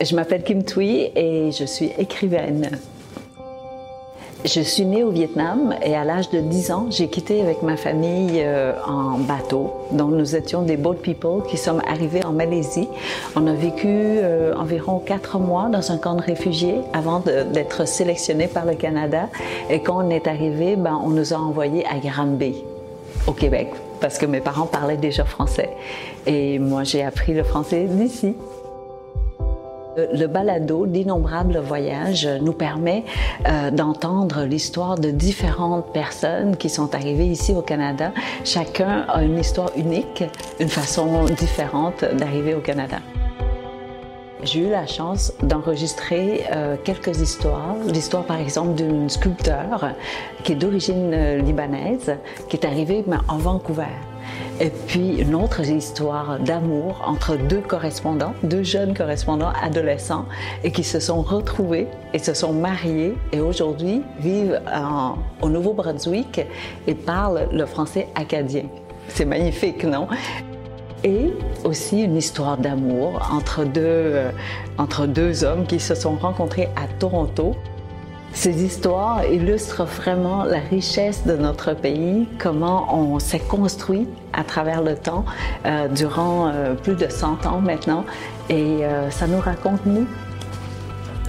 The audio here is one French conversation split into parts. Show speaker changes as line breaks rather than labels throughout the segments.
Je m'appelle Kim Thuy et je suis écrivaine. Je suis née au Vietnam et à l'âge de 10 ans, j'ai quitté avec ma famille euh, en bateau. Donc nous étions des boat people qui sommes arrivés en Malaisie. On a vécu euh, environ quatre mois dans un camp de réfugiés avant d'être sélectionnés par le Canada. Et quand on est arrivé, ben, on nous a envoyés à Granby, au Québec, parce que mes parents parlaient déjà français. Et moi, j'ai appris le français d'ici. Le balado d'innombrables voyages nous permet euh, d'entendre l'histoire de différentes personnes qui sont arrivées ici au Canada. Chacun a une histoire unique, une façon différente d'arriver au Canada. J'ai eu la chance d'enregistrer euh, quelques histoires. L'histoire, par exemple, d'une sculpteur qui est d'origine euh, libanaise, qui est arrivée en Vancouver. Et puis une autre histoire d'amour entre deux correspondants, deux jeunes correspondants adolescents, et qui se sont retrouvés et se sont mariés et aujourd'hui vivent au Nouveau-Brunswick et parlent le français acadien. C'est magnifique, non? Et aussi une histoire d'amour entre deux, euh, entre deux hommes qui se sont rencontrés à Toronto. Ces histoires illustrent vraiment la richesse de notre pays, comment on s'est construit à travers le temps, euh, durant euh, plus de 100 ans maintenant, et ça nous raconte nous.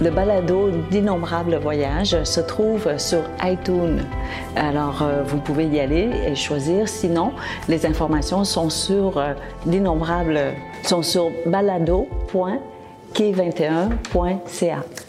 Le balado d'innombrables voyages se trouve sur iTunes. Alors, vous pouvez y aller et choisir. Sinon, les informations sont sur l'innombrable, sont sur balado.k21.ca.